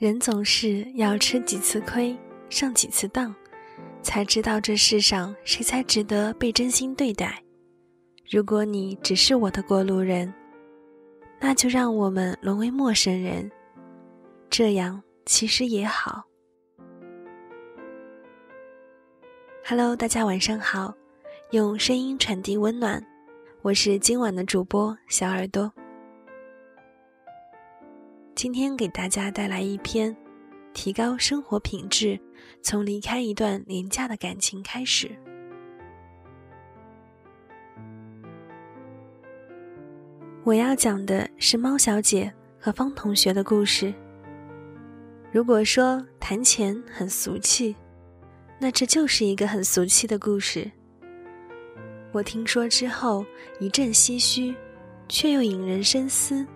人总是要吃几次亏，上几次当，才知道这世上谁才值得被真心对待。如果你只是我的过路人，那就让我们沦为陌生人，这样其实也好。Hello，大家晚上好，用声音传递温暖，我是今晚的主播小耳朵。今天给大家带来一篇：提高生活品质，从离开一段廉价的感情开始。我要讲的是猫小姐和方同学的故事。如果说谈钱很俗气，那这就是一个很俗气的故事。我听说之后一阵唏嘘，却又引人深思。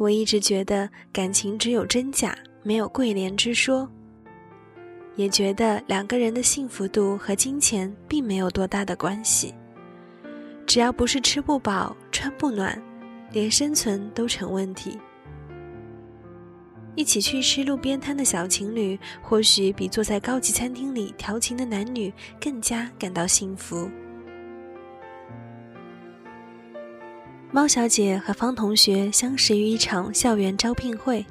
我一直觉得感情只有真假，没有贵廉之说，也觉得两个人的幸福度和金钱并没有多大的关系。只要不是吃不饱、穿不暖，连生存都成问题。一起去吃路边摊的小情侣，或许比坐在高级餐厅里调情的男女更加感到幸福。猫小姐和方同学相识于一场校园招聘会。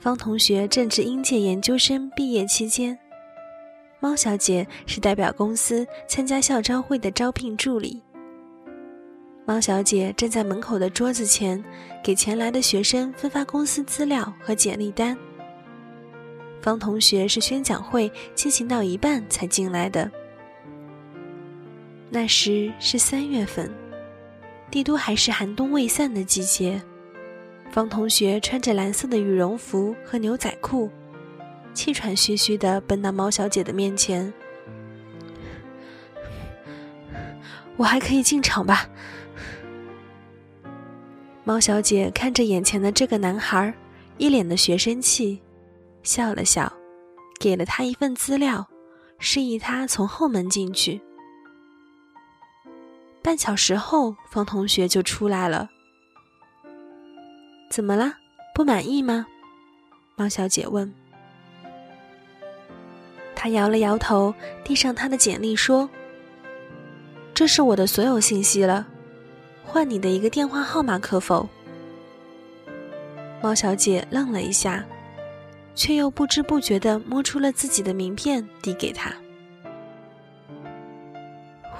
方同学正值应届研究生毕业期间，猫小姐是代表公司参加校招会的招聘助理。猫小姐站在门口的桌子前，给前来的学生分发公司资料和简历单。方同学是宣讲会进行到一半才进来的，那时是三月份。帝都还是寒冬未散的季节，方同学穿着蓝色的羽绒服和牛仔裤，气喘吁吁地奔到猫小姐的面前。我还可以进场吧？猫小姐看着眼前的这个男孩，一脸的学生气，笑了笑，给了他一份资料，示意他从后门进去。半小时后，方同学就出来了。怎么了？不满意吗？猫小姐问。他摇了摇头，递上他的简历说：“这是我的所有信息了，换你的一个电话号码可否？”猫小姐愣了一下，却又不知不觉地摸出了自己的名片，递给他。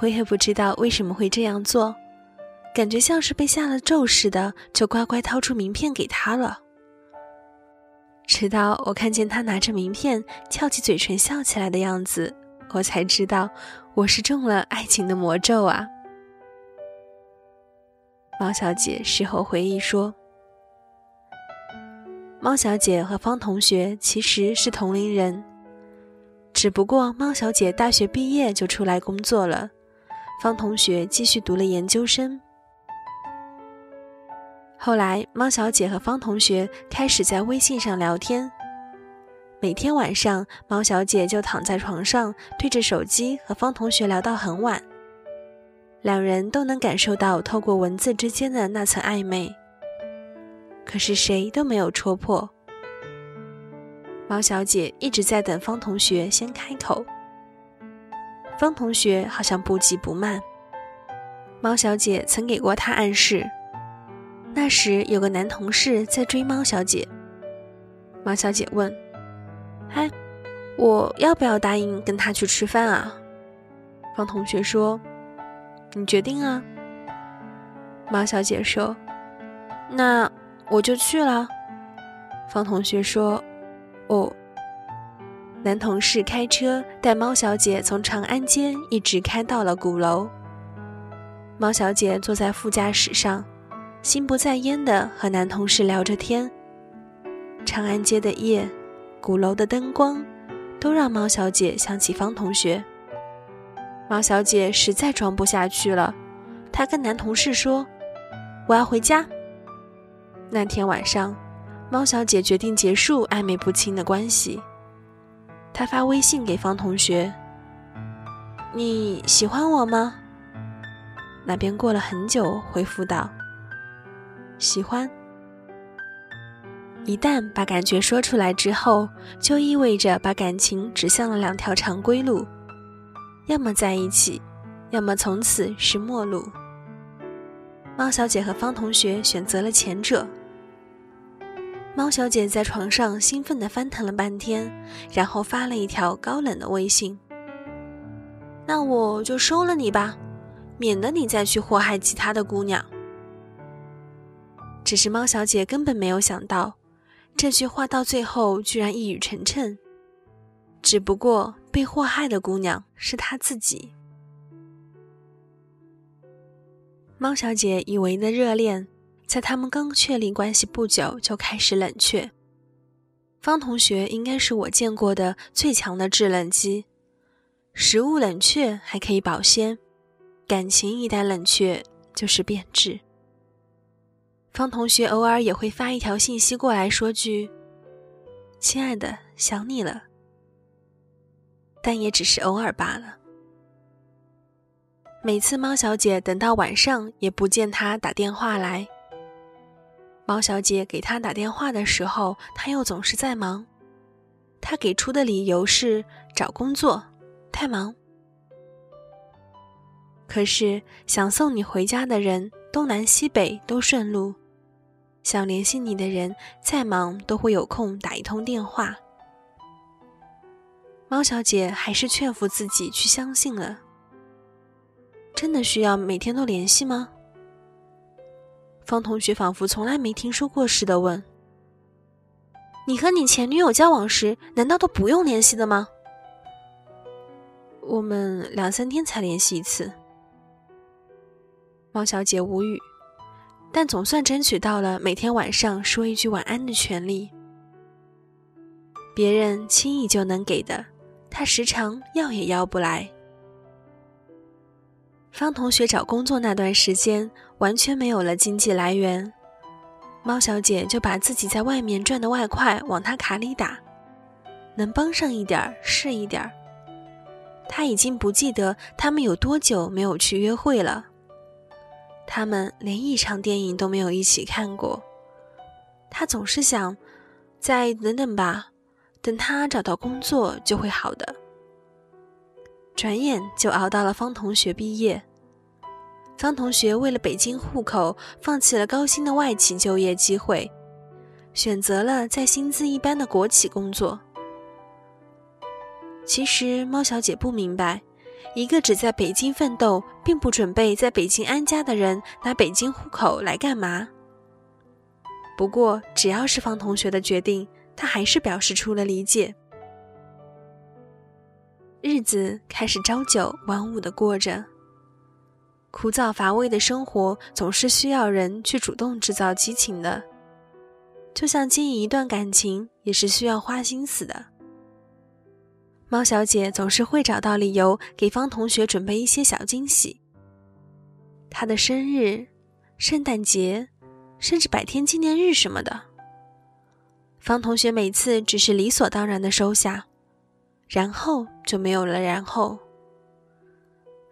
我也不知道为什么会这样做，感觉像是被下了咒似的，就乖乖掏出名片给他了。直到我看见他拿着名片，翘起嘴唇笑起来的样子，我才知道我是中了爱情的魔咒啊！猫小姐事后回忆说：“猫小姐和方同学其实是同龄人，只不过猫小姐大学毕业就出来工作了。”方同学继续读了研究生。后来，猫小姐和方同学开始在微信上聊天。每天晚上，猫小姐就躺在床上，对着手机和方同学聊到很晚。两人都能感受到透过文字之间的那层暧昧，可是谁都没有戳破。猫小姐一直在等方同学先开口。方同学好像不急不慢。猫小姐曾给过他暗示，那时有个男同事在追猫小姐。猫小姐问：“嗨，我要不要答应跟他去吃饭啊？”方同学说：“你决定啊。”猫小姐说：“那我就去了。”方同学说：“哦。”男同事开车带猫小姐从长安街一直开到了鼓楼。猫小姐坐在副驾驶上，心不在焉地和男同事聊着天。长安街的夜，鼓楼的灯光，都让猫小姐想起方同学。猫小姐实在装不下去了，她跟男同事说：“我要回家。”那天晚上，猫小姐决定结束暧昧不清的关系。他发微信给方同学：“你喜欢我吗？”那边过了很久，回复道：“喜欢。”一旦把感觉说出来之后，就意味着把感情指向了两条常规路：要么在一起，要么从此是陌路。猫小姐和方同学选择了前者。猫小姐在床上兴奋地翻腾了半天，然后发了一条高冷的微信：“那我就收了你吧，免得你再去祸害其他的姑娘。”只是猫小姐根本没有想到，这句话到最后居然一语成谶。只不过被祸害的姑娘是她自己。猫小姐以为的热恋。在他们刚确立关系不久就开始冷却。方同学应该是我见过的最强的制冷机，食物冷却还可以保鲜，感情一旦冷却就是变质。方同学偶尔也会发一条信息过来说句：“亲爱的，想你了。”但也只是偶尔罢了。每次猫小姐等到晚上也不见他打电话来。猫小姐给他打电话的时候，他又总是在忙。他给出的理由是找工作，太忙。可是想送你回家的人，东南西北都顺路；想联系你的人，再忙都会有空打一通电话。猫小姐还是劝服自己去相信了。真的需要每天都联系吗？方同学仿佛从来没听说过似的问：“你和你前女友交往时，难道都不用联系的吗？”我们两三天才联系一次。猫小姐无语，但总算争取到了每天晚上说一句晚安的权利。别人轻易就能给的，她时常要也要不来。方同学找工作那段时间完全没有了经济来源，猫小姐就把自己在外面赚的外快往他卡里打，能帮上一点儿是一点儿。他已经不记得他们有多久没有去约会了，他们连一场电影都没有一起看过。他总是想，再等等吧，等他找到工作就会好的。转眼就熬到了方同学毕业。方同学为了北京户口，放弃了高薪的外企就业机会，选择了在薪资一般的国企工作。其实猫小姐不明白，一个只在北京奋斗，并不准备在北京安家的人，拿北京户口来干嘛？不过只要是方同学的决定，她还是表示出了理解。日子开始朝九晚五的过着，枯燥乏味的生活总是需要人去主动制造激情的，就像经营一段感情也是需要花心思的。猫小姐总是会找到理由给方同学准备一些小惊喜，他的生日、圣诞节，甚至百天纪念日什么的，方同学每次只是理所当然的收下。然后就没有了。然后，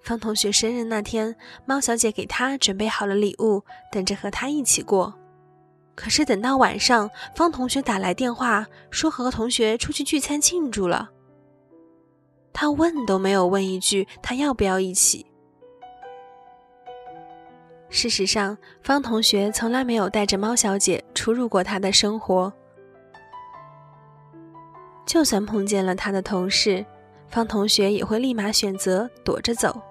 方同学生日那天，猫小姐给他准备好了礼物，等着和他一起过。可是等到晚上，方同学打来电话，说和同学出去聚餐庆祝了。他问都没有问一句，他要不要一起？事实上，方同学从来没有带着猫小姐出入过他的生活。就算碰见了他的同事，方同学也会立马选择躲着走。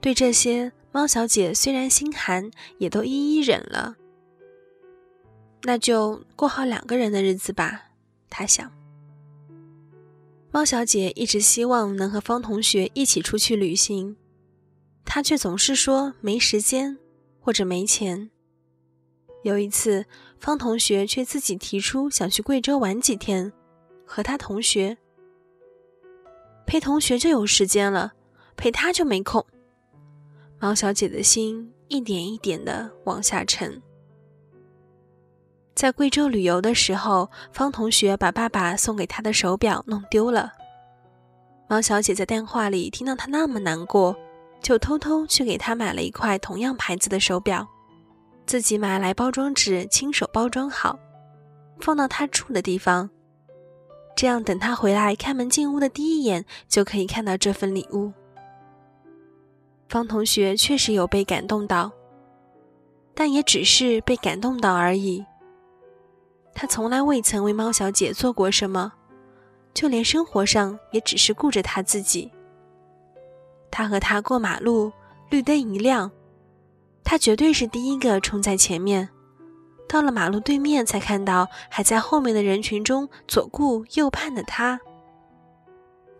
对这些，猫小姐虽然心寒，也都一一忍了。那就过好两个人的日子吧，她想。猫小姐一直希望能和方同学一起出去旅行，她却总是说没时间或者没钱。有一次，方同学却自己提出想去贵州玩几天。和他同学陪同学就有时间了，陪他就没空。毛小姐的心一点一点的往下沉。在贵州旅游的时候，方同学把爸爸送给他的手表弄丢了。毛小姐在电话里听到他那么难过，就偷偷去给他买了一块同样牌子的手表，自己买来包装纸，亲手包装好。放到他住的地方，这样等他回来开门进屋的第一眼就可以看到这份礼物。方同学确实有被感动到，但也只是被感动到而已。他从来未曾为猫小姐做过什么，就连生活上也只是顾着他自己。他和她过马路，绿灯一亮，他绝对是第一个冲在前面。到了马路对面，才看到还在后面的人群中左顾右盼的他。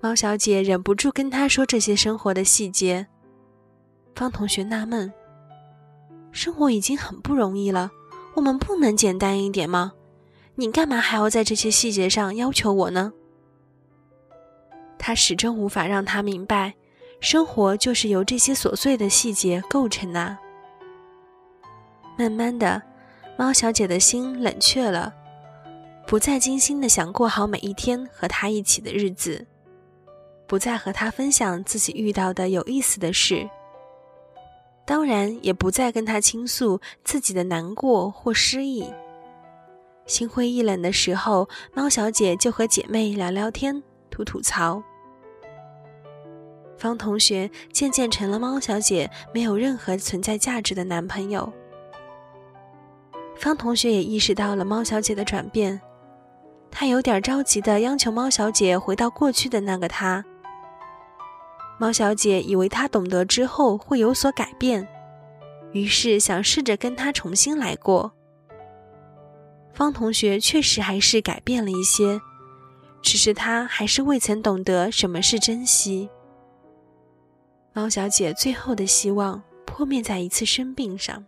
猫小姐忍不住跟他说这些生活的细节。方同学纳闷：生活已经很不容易了，我们不能简单一点吗？你干嘛还要在这些细节上要求我呢？他始终无法让他明白。生活就是由这些琐碎的细节构成的。慢慢的，猫小姐的心冷却了，不再精心的想过好每一天和他一起的日子，不再和他分享自己遇到的有意思的事，当然也不再跟他倾诉自己的难过或失意。心灰意冷的时候，猫小姐就和姐妹聊聊天，吐吐槽。方同学渐渐成了猫小姐没有任何存在价值的男朋友。方同学也意识到了猫小姐的转变，他有点着急的央求猫小姐回到过去的那个他。猫小姐以为他懂得之后会有所改变，于是想试着跟他重新来过。方同学确实还是改变了一些，只是他还是未曾懂得什么是珍惜。猫小姐最后的希望破灭在一次生病上。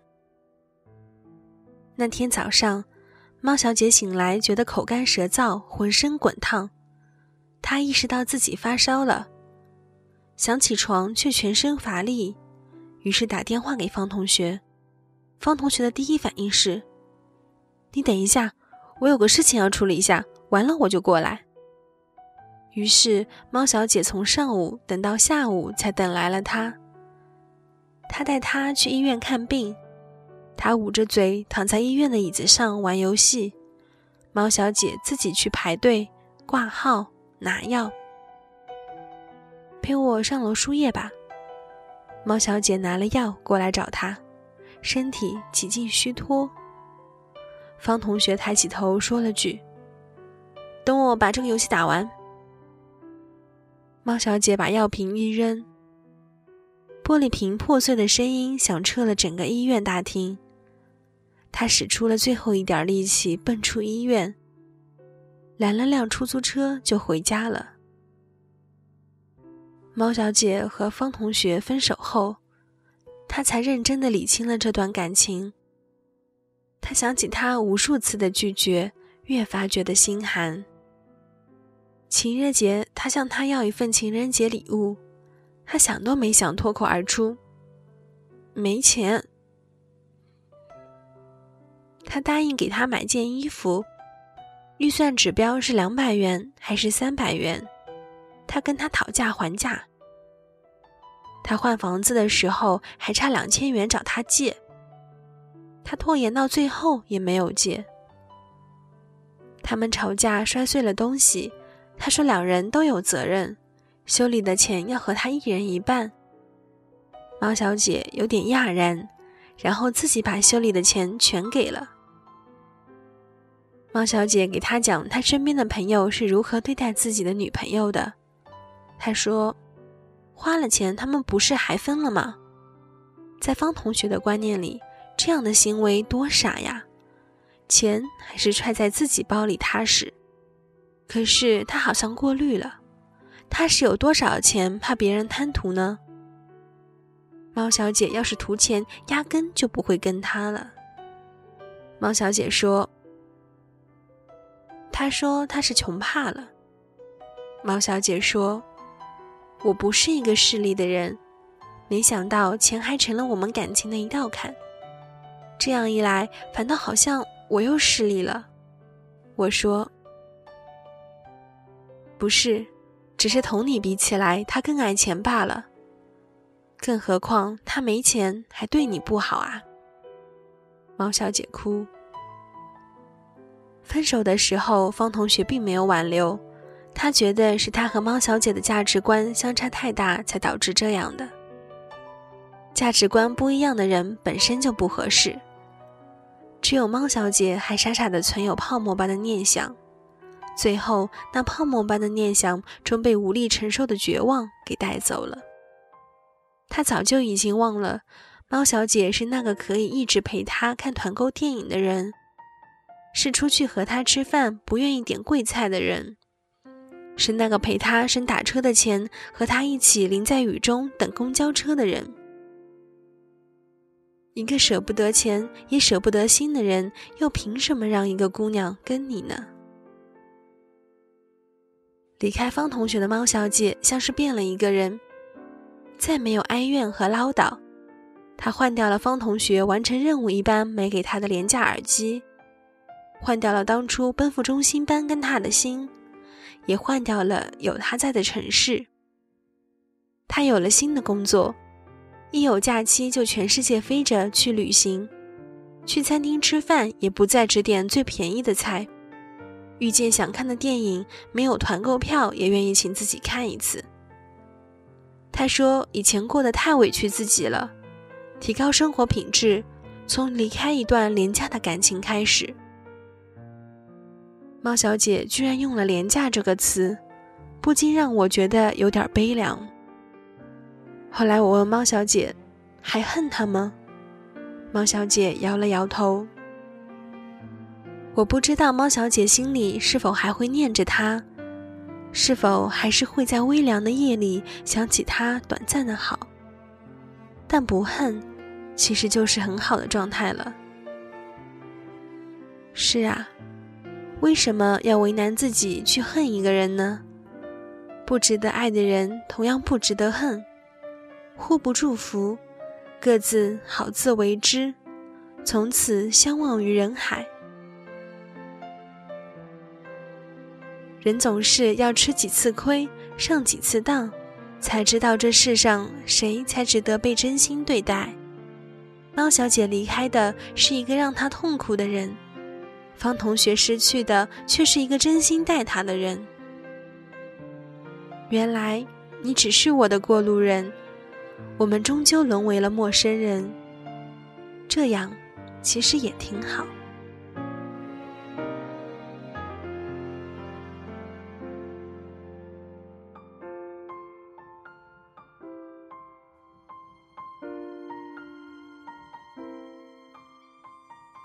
那天早上，猫小姐醒来觉得口干舌燥，浑身滚烫。她意识到自己发烧了，想起床却全身乏力，于是打电话给方同学。方同学的第一反应是：“你等一下，我有个事情要处理一下，完了我就过来。”于是，猫小姐从上午等到下午才等来了他。他带她去医院看病，他捂着嘴躺在医院的椅子上玩游戏，猫小姐自己去排队挂号拿药。陪我上楼输液吧。猫小姐拿了药过来找他，身体几近虚脱。方同学抬起头说了句：“等我把这个游戏打完。”猫小姐把药瓶一扔，玻璃瓶破碎的声音响彻了整个医院大厅。她使出了最后一点力气奔出医院，拦了辆出租车就回家了。猫小姐和方同学分手后，她才认真的理清了这段感情。她想起他无数次的拒绝，越发觉得心寒。情人节，他向她要一份情人节礼物，他想都没想，脱口而出：“没钱。”他答应给他买件衣服，预算指标是两百元还是三百元？他跟他讨价还价。他换房子的时候还差两千元找他借，他拖延到最后也没有借。他们吵架摔碎了东西。他说：“两人都有责任，修理的钱要和他一人一半。”猫小姐有点讶然，然后自己把修理的钱全给了。猫小姐给他讲他身边的朋友是如何对待自己的女朋友的。他说：“花了钱，他们不是还分了吗？”在方同学的观念里，这样的行为多傻呀！钱还是揣在自己包里踏实。可是他好像过滤了，他是有多少钱怕别人贪图呢？猫小姐要是图钱，压根就不会跟他了。猫小姐说：“他说他是穷怕了。”猫小姐说：“我不是一个势利的人，没想到钱还成了我们感情的一道坎。这样一来，反倒好像我又势利了。”我说。不是，只是同你比起来，他更爱钱罢了。更何况他没钱还对你不好啊。猫小姐哭。分手的时候，方同学并没有挽留，他觉得是他和猫小姐的价值观相差太大，才导致这样的。价值观不一样的人本身就不合适。只有猫小姐还傻傻的存有泡沫般的念想，最后那泡沫般的念想终被无力承受的绝望给带走了。她早就已经忘了，猫小姐是那个可以一直陪他看团购电影的人，是出去和他吃饭不愿意点贵菜的人，是那个陪他省打车的钱和他一起淋在雨中等公交车的人。一个舍不得钱也舍不得心的人，又凭什么让一个姑娘跟你呢？离开方同学的猫小姐像是变了一个人，再没有哀怨和唠叨。她换掉了方同学完成任务一般没给她的廉价耳机，换掉了当初奔赴中心班跟他的心，也换掉了有他在的城市。他有了新的工作。一有假期就全世界飞着去旅行，去餐厅吃饭也不再只点最便宜的菜，遇见想看的电影没有团购票也愿意请自己看一次。他说以前过得太委屈自己了，提高生活品质从离开一段廉价的感情开始。猫小姐居然用了“廉价”这个词，不禁让我觉得有点悲凉。后来我问猫小姐：“还恨他吗？”猫小姐摇了摇头。我不知道猫小姐心里是否还会念着他，是否还是会在微凉的夜里想起他短暂的好。但不恨，其实就是很好的状态了。是啊，为什么要为难自己去恨一个人呢？不值得爱的人，同样不值得恨。互不祝福，各自好自为之，从此相忘于人海。人总是要吃几次亏，上几次当，才知道这世上谁才值得被真心对待。猫小姐离开的是一个让她痛苦的人，方同学失去的却是一个真心待他的人。原来你只是我的过路人。我们终究沦为了陌生人，这样其实也挺好。